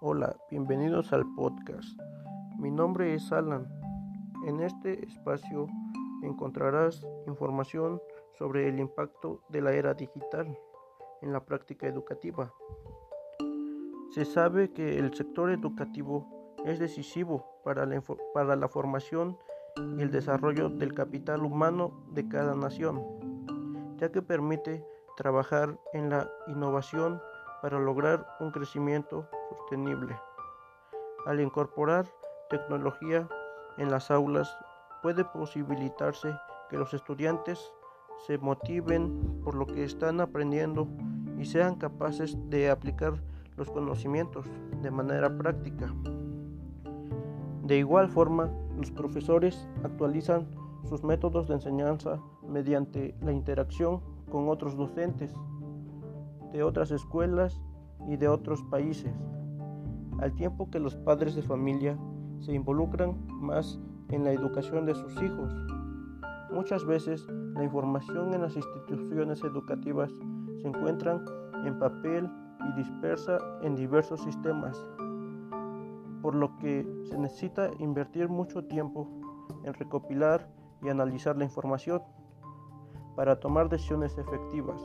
Hola, bienvenidos al podcast. Mi nombre es Alan. En este espacio encontrarás información sobre el impacto de la era digital en la práctica educativa. Se sabe que el sector educativo es decisivo para la, para la formación y el desarrollo del capital humano de cada nación, ya que permite trabajar en la innovación para lograr un crecimiento sostenible. Al incorporar tecnología en las aulas puede posibilitarse que los estudiantes se motiven por lo que están aprendiendo y sean capaces de aplicar los conocimientos de manera práctica. De igual forma, los profesores actualizan sus métodos de enseñanza mediante la interacción con otros docentes de otras escuelas y de otros países, al tiempo que los padres de familia se involucran más en la educación de sus hijos. Muchas veces la información en las instituciones educativas se encuentran en papel y dispersa en diversos sistemas, por lo que se necesita invertir mucho tiempo en recopilar y analizar la información para tomar decisiones efectivas.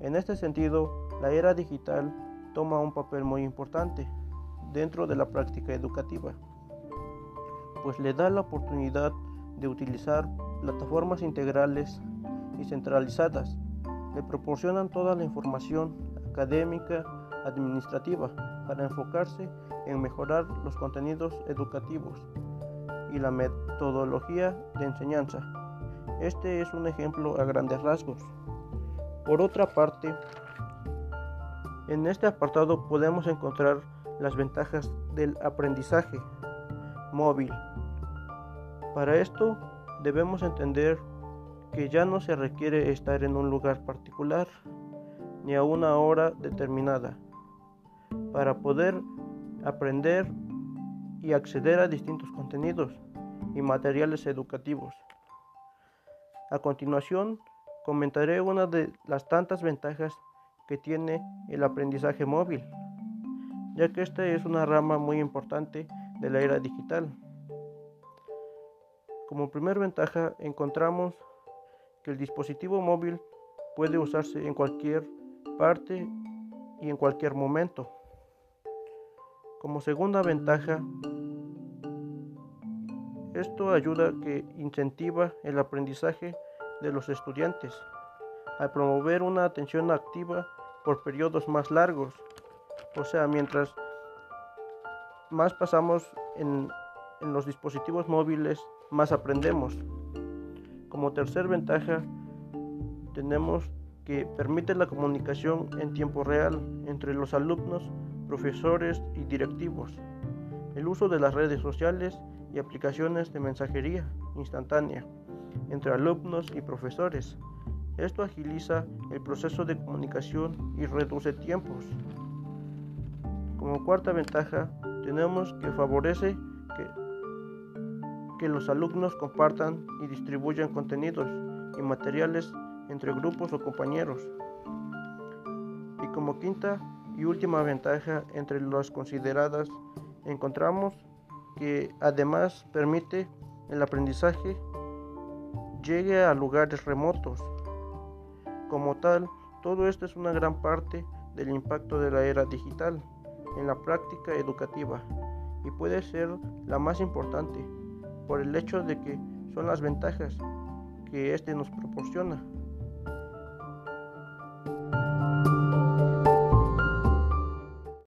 En este sentido, la era digital toma un papel muy importante dentro de la práctica educativa, pues le da la oportunidad de utilizar plataformas integrales y centralizadas. Le proporcionan toda la información académica, administrativa, para enfocarse en mejorar los contenidos educativos y la metodología de enseñanza. Este es un ejemplo a grandes rasgos. Por otra parte, en este apartado podemos encontrar las ventajas del aprendizaje móvil. Para esto debemos entender que ya no se requiere estar en un lugar particular ni a una hora determinada para poder aprender y acceder a distintos contenidos y materiales educativos. A continuación, comentaré una de las tantas ventajas que tiene el aprendizaje móvil, ya que esta es una rama muy importante de la era digital. Como primera ventaja encontramos que el dispositivo móvil puede usarse en cualquier parte y en cualquier momento. Como segunda ventaja, esto ayuda que incentiva el aprendizaje de los estudiantes, al promover una atención activa por periodos más largos. O sea, mientras más pasamos en, en los dispositivos móviles, más aprendemos. Como tercer ventaja, tenemos que permite la comunicación en tiempo real entre los alumnos, profesores y directivos. El uso de las redes sociales y aplicaciones de mensajería instantánea entre alumnos y profesores. Esto agiliza el proceso de comunicación y reduce tiempos. Como cuarta ventaja, tenemos que favorece que, que los alumnos compartan y distribuyan contenidos y materiales entre grupos o compañeros. Y como quinta y última ventaja entre las consideradas, encontramos que además permite el aprendizaje llegue a lugares remotos. Como tal, todo esto es una gran parte del impacto de la era digital en la práctica educativa y puede ser la más importante por el hecho de que son las ventajas que éste nos proporciona.